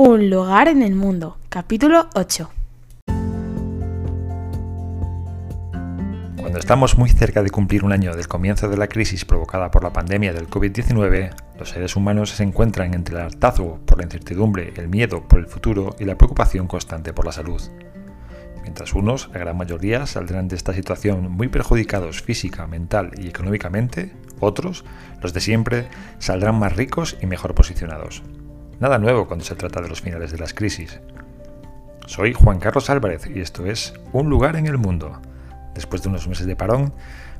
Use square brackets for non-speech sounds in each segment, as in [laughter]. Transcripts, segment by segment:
Un lugar en el mundo, capítulo 8. Cuando estamos muy cerca de cumplir un año del comienzo de la crisis provocada por la pandemia del COVID-19, los seres humanos se encuentran entre el hartazgo por la incertidumbre, el miedo por el futuro y la preocupación constante por la salud. Mientras unos, la gran mayoría, saldrán de esta situación muy perjudicados física, mental y económicamente, otros, los de siempre, saldrán más ricos y mejor posicionados. Nada nuevo cuando se trata de los finales de las crisis. Soy Juan Carlos Álvarez y esto es Un lugar en el mundo. Después de unos meses de parón,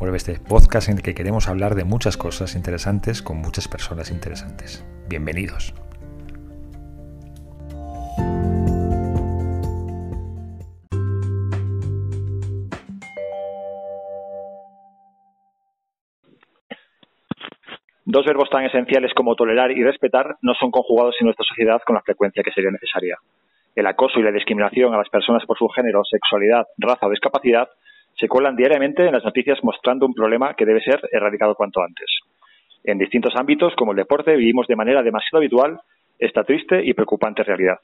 vuelve este podcast en el que queremos hablar de muchas cosas interesantes con muchas personas interesantes. Bienvenidos. Dos verbos tan esenciales como tolerar y respetar no son conjugados en nuestra sociedad con la frecuencia que sería necesaria. El acoso y la discriminación a las personas por su género, sexualidad, raza o discapacidad se cuelan diariamente en las noticias mostrando un problema que debe ser erradicado cuanto antes. En distintos ámbitos, como el deporte, vivimos de manera demasiado habitual esta triste y preocupante realidad.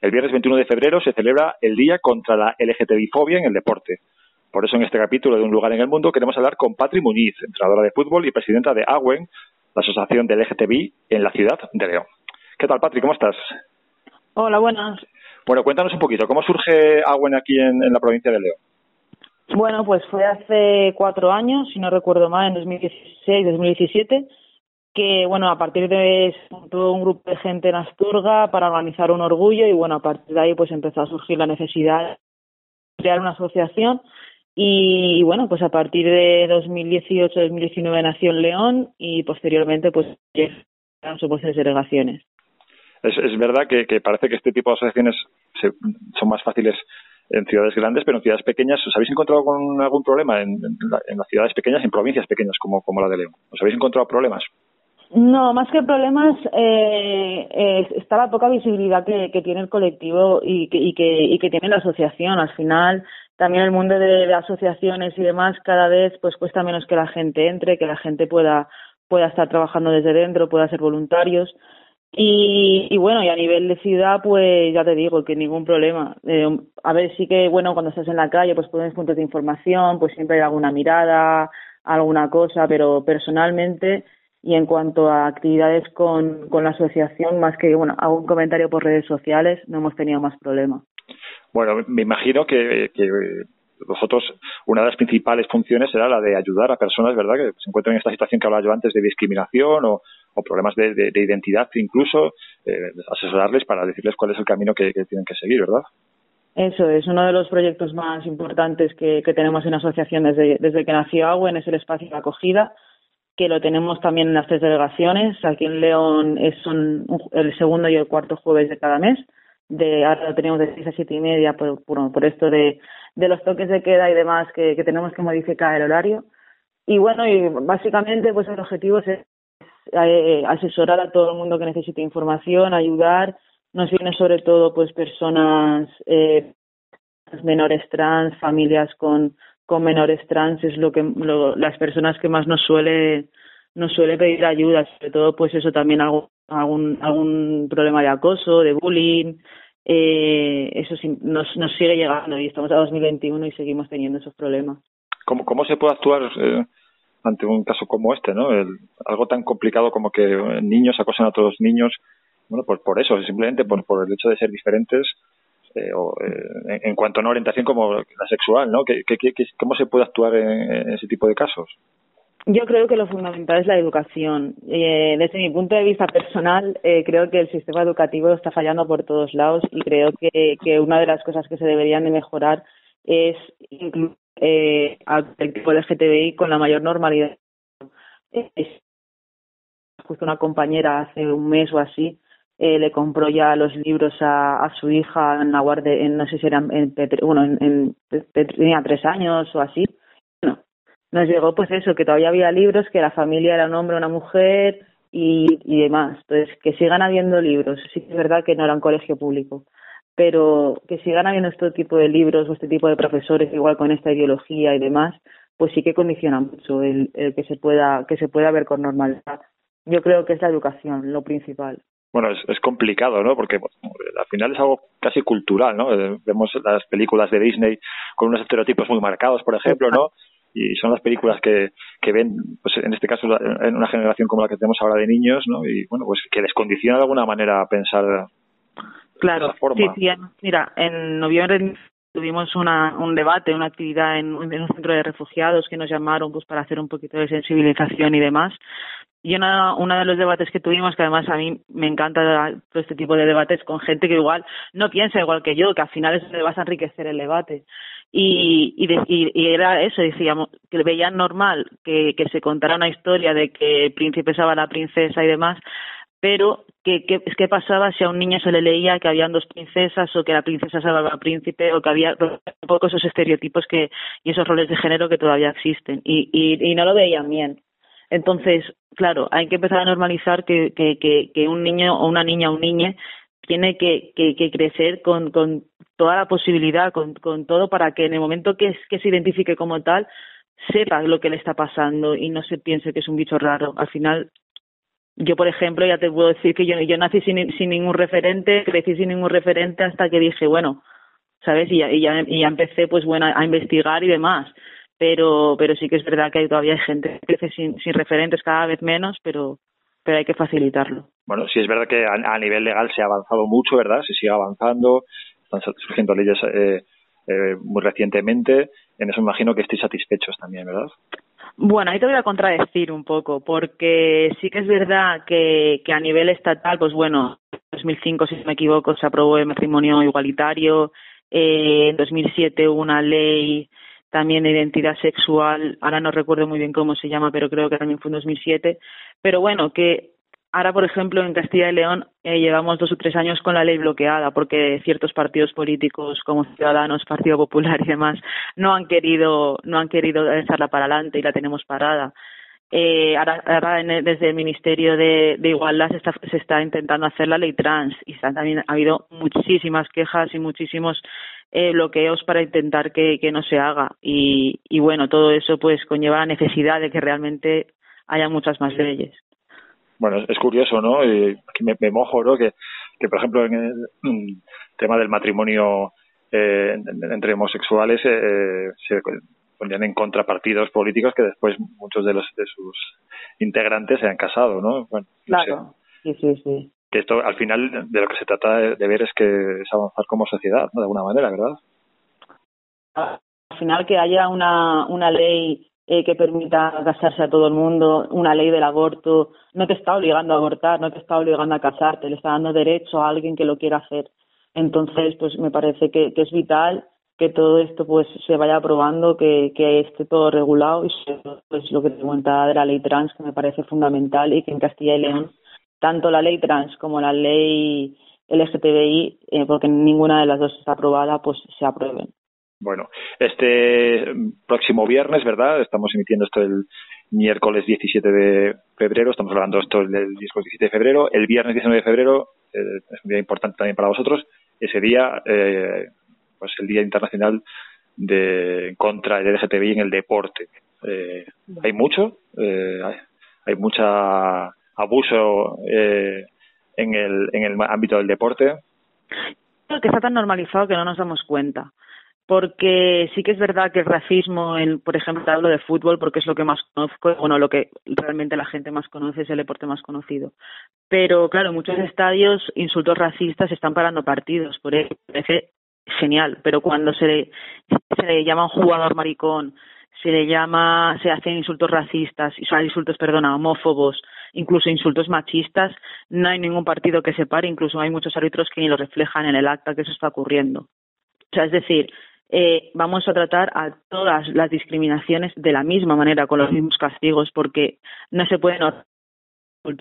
El viernes 21 de febrero se celebra el Día contra la LGTBI-fobia en el deporte. Por eso en este capítulo de Un lugar en el mundo queremos hablar con Patri Muñiz, entrenadora de fútbol y presidenta de AWEN, la Asociación del LGTBI en la ciudad de León. ¿Qué tal, Patri? ¿Cómo estás? Hola, buenas. Bueno, cuéntanos un poquito, ¿cómo surge Agüen aquí en, la provincia de León? Bueno, pues fue hace cuatro años, si no recuerdo mal, en 2016, 2017, que, bueno, a partir de todo un grupo de gente en Asturga para organizar un orgullo y, bueno, a partir de ahí pues empezó a surgir la necesidad de crear una asociación y, bueno, pues a partir de 2018-2019 nació en León y posteriormente pues llegaron sus delegaciones. Es, es verdad que, parece que este tipo de asociaciones son más fáciles en ciudades grandes, pero en ciudades pequeñas, ¿os habéis encontrado con algún problema en, en, las ciudades pequeñas, en provincias pequeñas como, como la de León? ¿Os habéis encontrado problemas? No, más que problemas eh, eh, está la poca visibilidad que, tiene el colectivo y que, y, que, y que tiene la asociación. Al final, también el mundo de, asociaciones y demás cada vez pues cuesta menos que la gente entre, que la gente pueda pueda estar trabajando desde dentro, pueda ser voluntarios. Y, y bueno, y a nivel de ciudad, pues ya te digo que ningún problema. Eh, a ver, sí que bueno, cuando estás en la calle, pues pones puntos de información, pues siempre hay alguna mirada, alguna cosa, pero personalmente y en cuanto a actividades con, con la asociación, más que bueno, algún comentario por redes sociales, no hemos tenido más problemas. Bueno, me imagino que, que vosotros, una de las principales funciones será la de ayudar a personas, ¿verdad?, que se encuentran en esta situación que hablaba yo antes de discriminación o, o problemas de, de, identidad, incluso eh, asesorarles para decirles cuál es el camino que, tienen que seguir, ¿verdad? Eso es uno de los proyectos más importantes que, que tenemos en la asociación desde, desde que nació AWEN, es el espacio de acogida, que lo tenemos también en las tres delegaciones. Aquí en León es son el segundo y el cuarto jueves de cada mes de ahora lo tenemos de seis a siete y media por, por, esto de, de los toques de queda y demás que, que tenemos que modificar el horario. Y bueno, y básicamente pues el objetivo es eh, asesorar a todo el mundo que necesite información, ayudar. Nos vienen sobre todo pues personas eh, menores trans, familias con, con menores trans, es lo que lo, las personas que más nos suele nos suele pedir ayuda, sobre todo pues eso también algún, algún problema de acoso, de bullying, eh, eso sí, nos, nos sigue llegando y estamos a 2021 y seguimos teniendo esos problemas. ¿Cómo, cómo se puede actuar eh, ante un caso como este, no? Algo tan complicado como que niños acosan a otros niños, bueno, por, por eso, simplemente por, por el hecho de ser diferentes, eh, o, eh, en, cuanto a una orientación como la sexual, ¿no? ¿Qué, qué, ¿Cómo se puede actuar en, ese tipo de casos? Yo creo que lo fundamental es la educación. Eh, desde mi punto de vista personal, eh, creo que el sistema educativo está fallando por todos lados y creo que, que una de las cosas que se deberían de mejorar es incluir al de LGTBI con la mayor normalidad. Es, justo una compañera hace un mes o así eh, le compró ya los libros a, su hija en la guardia, en, no sé si eran, en, bueno, en, tenía tres años o así nos llegó pues eso, que todavía había libros, que la familia era un hombre, una mujer y, y demás. Entonces, que sigan habiendo libros. Sí que es verdad que no era un colegio público, pero que sigan habiendo este tipo de libros o este tipo de profesores igual con esta ideología y demás, pues sí que condiciona mucho el, el que se pueda que se pueda ver con normalidad. Yo creo que es la educación lo principal. Bueno, es, es complicado, ¿no? Porque al final es algo casi cultural, ¿no? Eh, vemos las películas de Disney con unos estereotipos muy marcados, por ejemplo, ¿no? Y son las películas que, que ven, pues en este caso, en una generación como la que tenemos ahora de niños, ¿no? Y bueno, pues que les condiciona de alguna manera a pensar claro, de esa forma. Sí, sí, mira, en noviembre tuvimos una, un debate, una actividad en, en, un centro de refugiados que nos llamaron pues para hacer un poquito de sensibilización y demás y una, uno de los debates que tuvimos, que además a mí me encanta todo este tipo de debates con gente que igual no piensa igual que yo, que al final eso le vas a enriquecer el debate. Y, y, y, era eso, decíamos, que veían normal que, que se contara una historia de que el príncipe salva a la princesa y demás, pero ¿qué, qué, qué pasaba si a un niño se le leía que habían dos princesas o que la princesa salvaba al príncipe o que había un poco esos estereotipos que y esos roles de género que todavía existen y, y, y no lo veían bien. Entonces, claro, hay que empezar a normalizar que, que, que, que un niño o una niña o un niño tiene que, que, que crecer con, con toda la posibilidad, con, todo, para que en el momento que, se identifique como tal, sepa lo que le está pasando y no se piense que es un bicho raro. Al final, yo, por ejemplo, ya te puedo decir que yo, nací sin, sin ningún referente, crecí sin ningún referente hasta que dije, bueno, ¿sabes? Y ya, y ya empecé, pues bueno, a investigar y demás pero pero sí que es verdad que hay, todavía hay gente que crece sin, sin referentes cada vez menos, pero pero hay que facilitarlo. Bueno, sí es verdad que a, nivel legal se ha avanzado mucho, ¿verdad? Se sigue avanzando, están surgiendo leyes eh, eh, muy recientemente. En eso imagino que estéis satisfechos también, ¿verdad? Bueno, ahí te voy a contradecir un poco, porque sí que es verdad que, que a nivel estatal, pues bueno, en 2005, si no me equivoco, se aprobó el matrimonio igualitario, eh, en 2007 hubo una ley también de identidad sexual, ahora no recuerdo muy bien cómo se llama, pero creo que también fue en 2007. Pero bueno, que ahora, por ejemplo, en Castilla y León eh, llevamos dos o tres años con la ley bloqueada porque ciertos partidos políticos como Ciudadanos, Partido Popular y demás no han querido no han querido echarla para adelante y la tenemos parada. Eh, ahora, ahora desde el Ministerio de, de Igualdad se está, se está intentando hacer la ley trans y también ha habido muchísimas quejas y muchísimos eh, bloqueos para intentar que, que no se haga. Y, y bueno, todo eso pues conlleva la necesidad de que realmente haya muchas más leyes. Bueno, es curioso, ¿no? Y me, me mojo, ¿no? Que, que, por ejemplo, en el tema del matrimonio eh, entre homosexuales eh, se ponían en contra partidos políticos que después muchos de los de sus integrantes se han casado, ¿no? Bueno, claro, sí, sí, sí esto al final de lo que se trata de, ver es que es avanzar como sociedad. De alguna manera, ¿verdad? Al final que haya una, una ley eh, que permita casarse a todo el mundo, una ley del aborto, no te está obligando a abortar, no te está obligando a casarte, le está dando derecho a alguien que lo quiera hacer. Entonces, pues me parece que, que es vital que todo esto pues se vaya aprobando, que, que esté todo regulado y pues lo que te comentaba de la ley trans que me parece fundamental y que en Castilla y León tanto la ley trans como la ley LGTBI, eh, porque ninguna de las dos está aprobada, pues se aprueben. Bueno, este próximo viernes, ¿verdad? Estamos emitiendo esto el miércoles 17 de febrero, estamos hablando esto el 17 de febrero. El viernes 19 de febrero eh, es un día importante también para vosotros. Ese día, eh, pues el Día Internacional de contra el LGTBI en el deporte. Eh, hay mucho, eh, hay mucha abuso eh, en, el, en el ámbito del deporte? Creo que está tan normalizado que no nos damos cuenta. Porque sí que es verdad que el racismo, en, por ejemplo, hablo de fútbol porque es lo que más conozco, bueno, lo que realmente la gente más conoce es el deporte más conocido. Pero claro, en muchos estadios insultos racistas están parando partidos, por eso parece genial. Pero cuando se le, se le llama un jugador maricón, se le llama, se hacen insultos racistas, o sea, insultos, perdona, homófobos, incluso insultos machistas, no hay ningún partido que se pare, incluso hay muchos árbitros que ni lo reflejan en el acta que eso está ocurriendo. O sea, es decir, eh, vamos a tratar a todas las discriminaciones de la misma manera, con los mismos castigos, porque no se puede no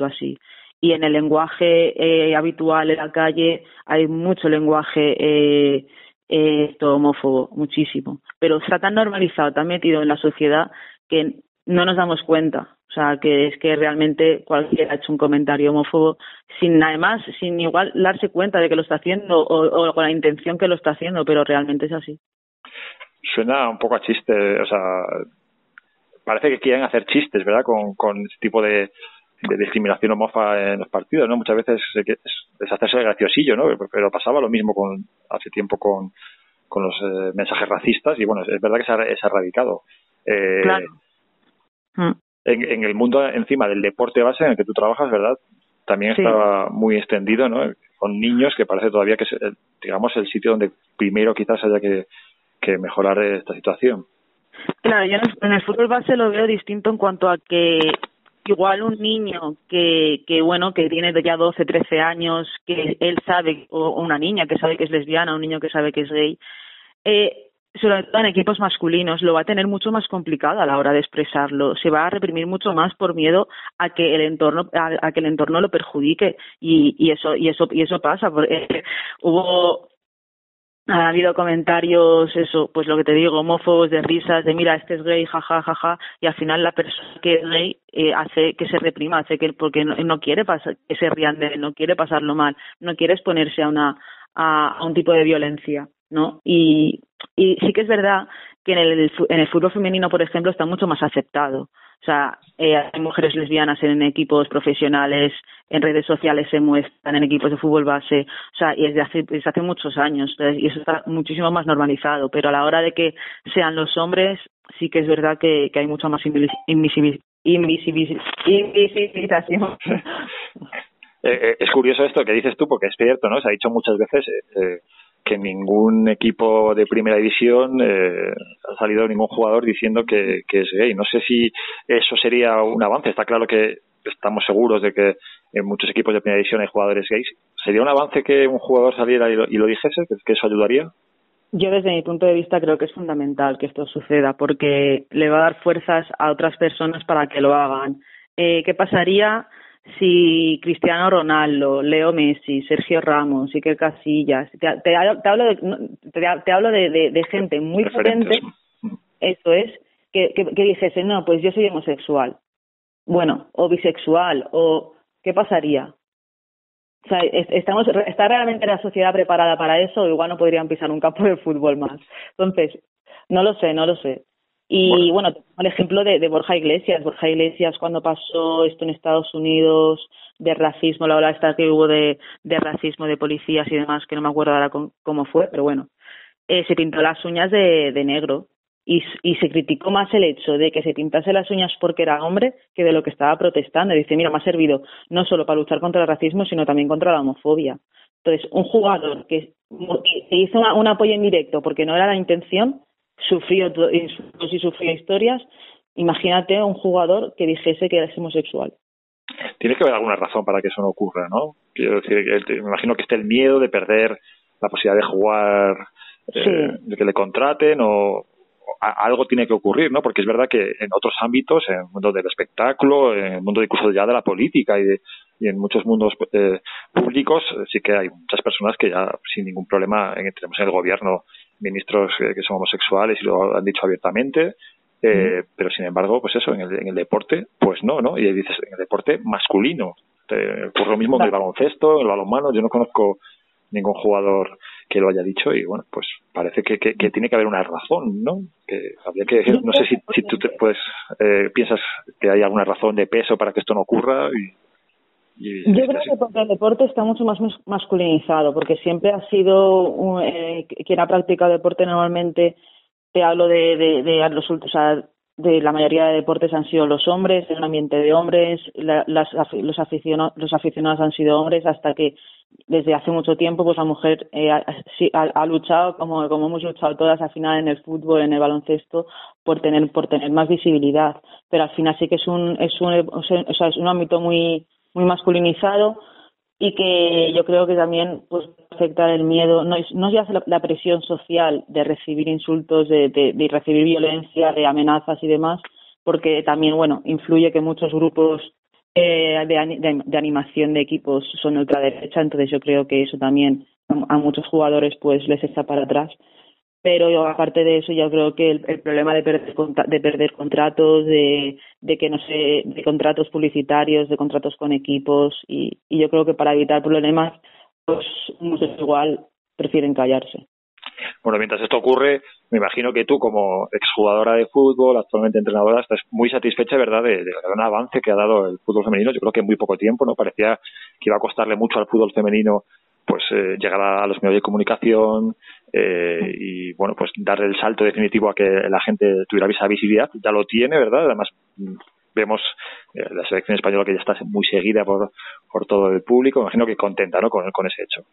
así. Y en el lenguaje eh, habitual en la calle hay mucho lenguaje eh, eh, homófobo, muchísimo. Pero está tan normalizado, tan metido en la sociedad que no nos damos cuenta. O sea, que es que realmente cualquiera ha hecho un comentario homófobo sin nada más, sin igual darse cuenta de que lo está haciendo o, o con la intención que lo está haciendo, pero realmente es así. Suena un poco a chiste, o sea, parece que quieren hacer chistes, ¿verdad? Con, con este tipo de, de discriminación homofa en los partidos, ¿no? Muchas veces es, hacerse el graciosillo, ¿no? Pero pasaba lo mismo con hace tiempo con, con los eh, mensajes racistas y bueno, es verdad que se ha, se ha erradicado. Eh, claro. Mm. En, en, el mundo encima del deporte base en el que tú trabajas, ¿verdad? También estaba muy extendido, ¿no? Con niños que parece todavía que es, digamos, el sitio donde primero quizás haya que, que mejorar esta situación. Claro, yo en el fútbol base lo veo distinto en cuanto a que igual un niño que, que bueno, que tiene ya 12, 13 años, que él sabe, o una niña que sabe que es lesbiana, un niño que sabe que es gay, eh, sobre todo en equipos masculinos, lo va a tener mucho más complicado a la hora de expresarlo. Se va a reprimir mucho más por miedo a que el entorno, a, que el entorno lo perjudique y, eso, y eso, y eso pasa. Porque, [laughs] hubo ha habido comentarios, eso, pues lo que te digo, homófobos, de risas, de mira, este es gay, jaja, jaja, y al final la persona que es gay eh, hace que se reprima, hace que, porque no, quiere pasar, que se rían de él, no quiere pasarlo mal, no quiere exponerse a una, a un tipo de violencia, ¿no? Y, y sí que es verdad que en el, en el fútbol femenino, por ejemplo, está mucho más aceptado. O sea, eh, hay mujeres lesbianas en equipos profesionales, en redes sociales se muestran, en equipos de fútbol base, o sea, y desde hace, desde hace muchos años, y eso está muchísimo más normalizado, pero a la hora de que sean los hombres, sí que es verdad que, hay mucha más invisibilización. [laughs] Eh, eh, es curioso esto que dices tú, porque es cierto, ¿no? Se ha dicho muchas veces eh, que ningún equipo de primera división eh, ha salido ningún jugador diciendo que, es gay. No sé si eso sería un avance. Está claro que estamos seguros de que en muchos equipos de primera división hay jugadores gays. ¿Sería un avance que un jugador saliera y lo, dijese? ¿Que, eso ayudaría? Yo desde mi punto de vista creo que es fundamental que esto suceda porque le va a dar fuerzas a otras personas para que lo hagan. Eh, ¿Qué pasaría si Cristiano Ronaldo, Leo Messi, Sergio Ramos, Iker Casillas, te, te, hablo de, te, hablo de, de, gente muy potente, eso es, que, que, que dijese, no, pues yo soy homosexual, bueno, o bisexual, o ¿qué pasaría? O sea, estamos, ¿está realmente la sociedad preparada para eso? O igual no podrían pisar un campo de fútbol más. Entonces, no lo sé, no lo sé. Y bueno, el ejemplo de, de, Borja Iglesias. Borja Iglesias, cuando pasó esto en Estados Unidos de racismo, la ola esta que hubo de, de racismo de policías y demás, que no me acuerdo ahora cómo fue, pero bueno, eh, se pintó las uñas de, de negro y, y se criticó más el hecho de que se pintase las uñas porque era hombre que de lo que estaba protestando. Y dice, mira, me ha servido no solo para luchar contra el racismo, sino también contra la homofobia. Entonces, un jugador que se hizo un apoyo indirecto porque no era la intención, sufrió insultos y sufrió historias, imagínate un jugador que dijese que era homosexual. Tiene que haber alguna razón para que eso no ocurra, ¿no? Quiero decir, me imagino que esté el miedo de perder la posibilidad de jugar, eh, de que le contraten o, algo tiene que ocurrir, ¿no? Porque es verdad que en otros ámbitos, en el mundo del espectáculo, en el mundo incluso ya de la política y, y en muchos mundos eh, públicos, sí que hay muchas personas que ya sin ningún problema, tenemos en el gobierno ministros que son homosexuales y lo han dicho abiertamente, eh, pero sin embargo, pues eso, en el, en el deporte, pues no, ¿no? Y dices, en el deporte masculino, por lo mismo que el baloncesto, el balonmano, yo no conozco ningún jugador que lo haya dicho y bueno, pues parece que, que, tiene que haber una razón, ¿no? Que habría que, no sé si, si tú te, pues eh, piensas que hay alguna razón de peso para que esto no ocurra y yo creo que porque el deporte está mucho más masculinizado, porque siempre ha sido eh, quien ha practicado deporte normalmente, te hablo de, de, de los o sea, de la mayoría de deportes han sido los hombres, en un ambiente de hombres, las, los, aficionados, los aficionados han sido hombres, hasta que desde hace mucho tiempo pues la mujer eh, ha, ha, luchado, como, como hemos luchado todas al final en el fútbol, en el baloncesto, por tener, por tener más visibilidad. Pero al final sí que es un, es un, o sea, es un ámbito muy muy masculinizado y que yo creo que también pues afecta el miedo, no no ya la, presión social de recibir insultos, de, de, recibir violencia, de amenazas y demás, porque también, bueno, influye que muchos grupos eh, de, de, animación de equipos son ultraderecha, entonces yo creo que eso también a, a muchos jugadores pues les está para atrás pero aparte de eso yo creo que el, problema de perder de perder contratos de, de que no sé de contratos publicitarios de contratos con equipos y, y yo creo que para evitar problemas pues muchos igual prefieren callarse Bueno, mientras esto ocurre, me imagino que tú, como exjugadora de fútbol, actualmente entrenadora, estás muy satisfecha, ¿verdad?, de, de, gran avance que ha dado el fútbol femenino. Yo creo que en muy poco tiempo, ¿no? Parecía que iba a costarle mucho al fútbol femenino pues eh, llegar a los medios de comunicación eh, y bueno pues darle el salto definitivo a que la gente tuviera esa visibilidad. Ya lo tiene verdad además mm, vemos eh, la selección española que ya está muy seguida por, por todo el público. Imagino que contenta no con, con ese hecho.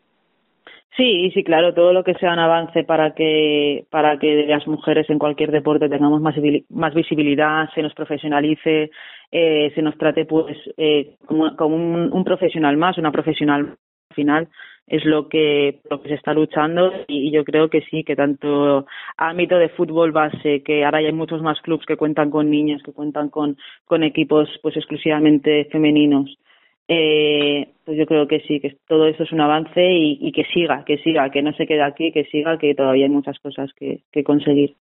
Sí, sí, claro, todo lo que sea un avance para que para que las mujeres en cualquier deporte tengamos más, visibilidad, se nos profesionalice, eh, se nos trate pues eh, como, un, un, profesional más, una profesional al final es lo que lo que se está luchando y yo creo que sí que tanto ámbito de fútbol base que ahora hay muchos más clubes que cuentan con niñas que cuentan con equipos pues exclusivamente femeninos eh, pues yo creo que sí, que todo eso es un avance y, que siga, que siga, que no se quede aquí, que siga, que todavía hay muchas cosas que, que conseguir.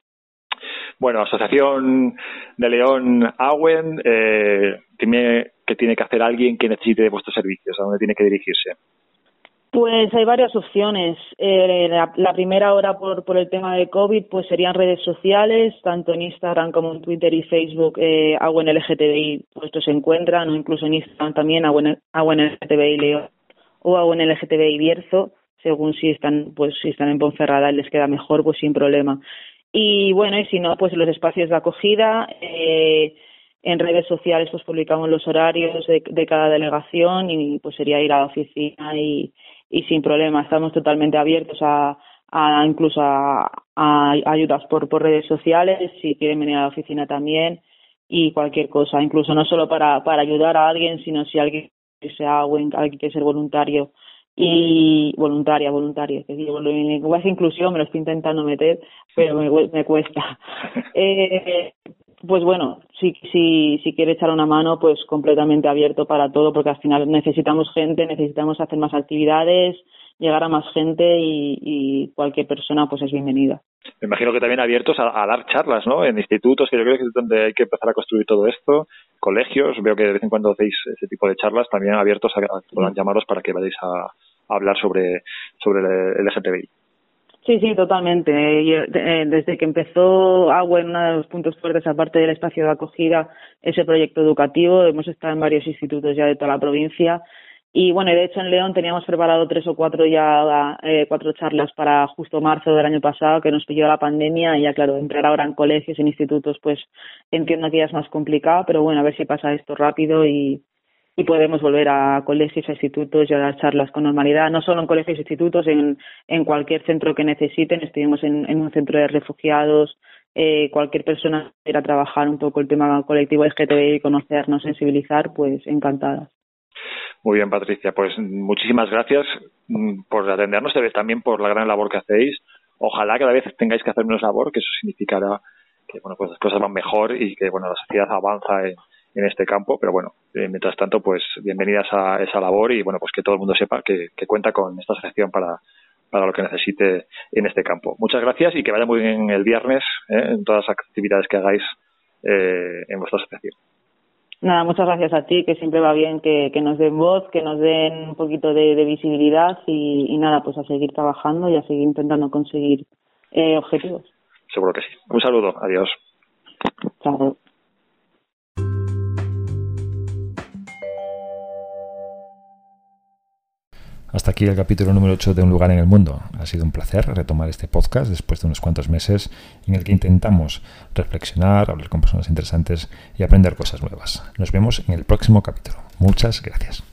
Bueno, Asociación de León Awen, eh, tiene, ¿qué tiene que hacer alguien que necesite de vuestros servicios? ¿A dónde tiene que dirigirse? Pues hay varias opciones. Eh, la, la, primera hora por, por el tema de COVID pues serían redes sociales, tanto en Instagram como en Twitter y Facebook, eh, en LGTBI puestos se encuentran, o incluso en Instagram también en, LGTBI León o Agua en LGTBI Bierzo, según si están pues si están en Ponferrada y les queda mejor, pues sin problema. Y bueno, y si no, pues los espacios de acogida, eh, en redes sociales pues publicamos los horarios de, de cada delegación y pues sería ir a la oficina y y sin problema. Estamos totalmente abiertos a, a incluso a, a, ayudas por, por redes sociales, si quieren venir a la oficina también y cualquier cosa, incluso no solo para, para ayudar a alguien, sino si alguien sea alguien quiere ser voluntario y voluntaria, voluntaria, que digo, en inclusión me lo estoy intentando meter, pero me, me cuesta. [laughs] Eh, pues bueno, si, si, si quiere echar una mano, pues completamente abierto para todo, porque al final necesitamos gente, necesitamos hacer más actividades, llegar a más gente y, cualquier persona pues es bienvenida. Me imagino que también abiertos a, dar charlas, ¿no? En institutos, que yo creo que es donde hay que empezar a construir todo esto, colegios, veo que de vez en cuando hacéis ese tipo de charlas, también abiertos a, a llamaros para que vayáis a, a hablar sobre, sobre el LGTBI. Sí, sí, totalmente. Eh, desde que empezó Agua en uno de los puntos fuertes, aparte del espacio de acogida, ese proyecto educativo, hemos estado en varios institutos ya de toda la provincia. Y bueno, de hecho en León teníamos preparado tres o cuatro ya, eh, cuatro charlas para justo marzo del año pasado, que nos pilló la pandemia. Y ya, claro, entrar ahora en colegios, en institutos, pues entiendo que ya es más complicado, pero bueno, a ver si pasa esto rápido y, y podemos volver a colegios, a institutos y a dar charlas con normalidad, no solo en colegios e institutos, en, en cualquier centro que necesiten. Estuvimos en, en un centro de refugiados, eh, cualquier persona quiera trabajar un poco el tema colectivo LGTBI, conocernos, sensibilizar, pues encantadas. Muy bien, Patricia. Pues muchísimas gracias mm, por atendernos, también por la gran labor que hacéis. Ojalá cada vez tengáis que hacer menos labor, que eso significará que bueno, pues las cosas van mejor y que bueno, la sociedad avanza en, en este campo, pero bueno, eh, mientras tanto, pues bienvenidas a esa labor y bueno, pues que todo el mundo sepa que, que cuenta con esta asociación para, para lo que necesite en este campo. Muchas gracias y que vaya muy bien el viernes ¿eh? en todas las actividades que hagáis eh, en vuestra asociación. Nada, muchas gracias a ti, que siempre va bien que, que nos den voz, que nos den un poquito de, de visibilidad y, y, nada, pues a seguir trabajando y a seguir intentando conseguir eh, objetivos. Seguro que sí. Un saludo, adiós. Chao. Hasta aquí el capítulo número 8 de Un lugar en el mundo. Ha sido un placer retomar este podcast después de unos cuantos meses en el que intentamos reflexionar, hablar con personas interesantes y aprender cosas nuevas. Nos vemos en el próximo capítulo. Muchas gracias.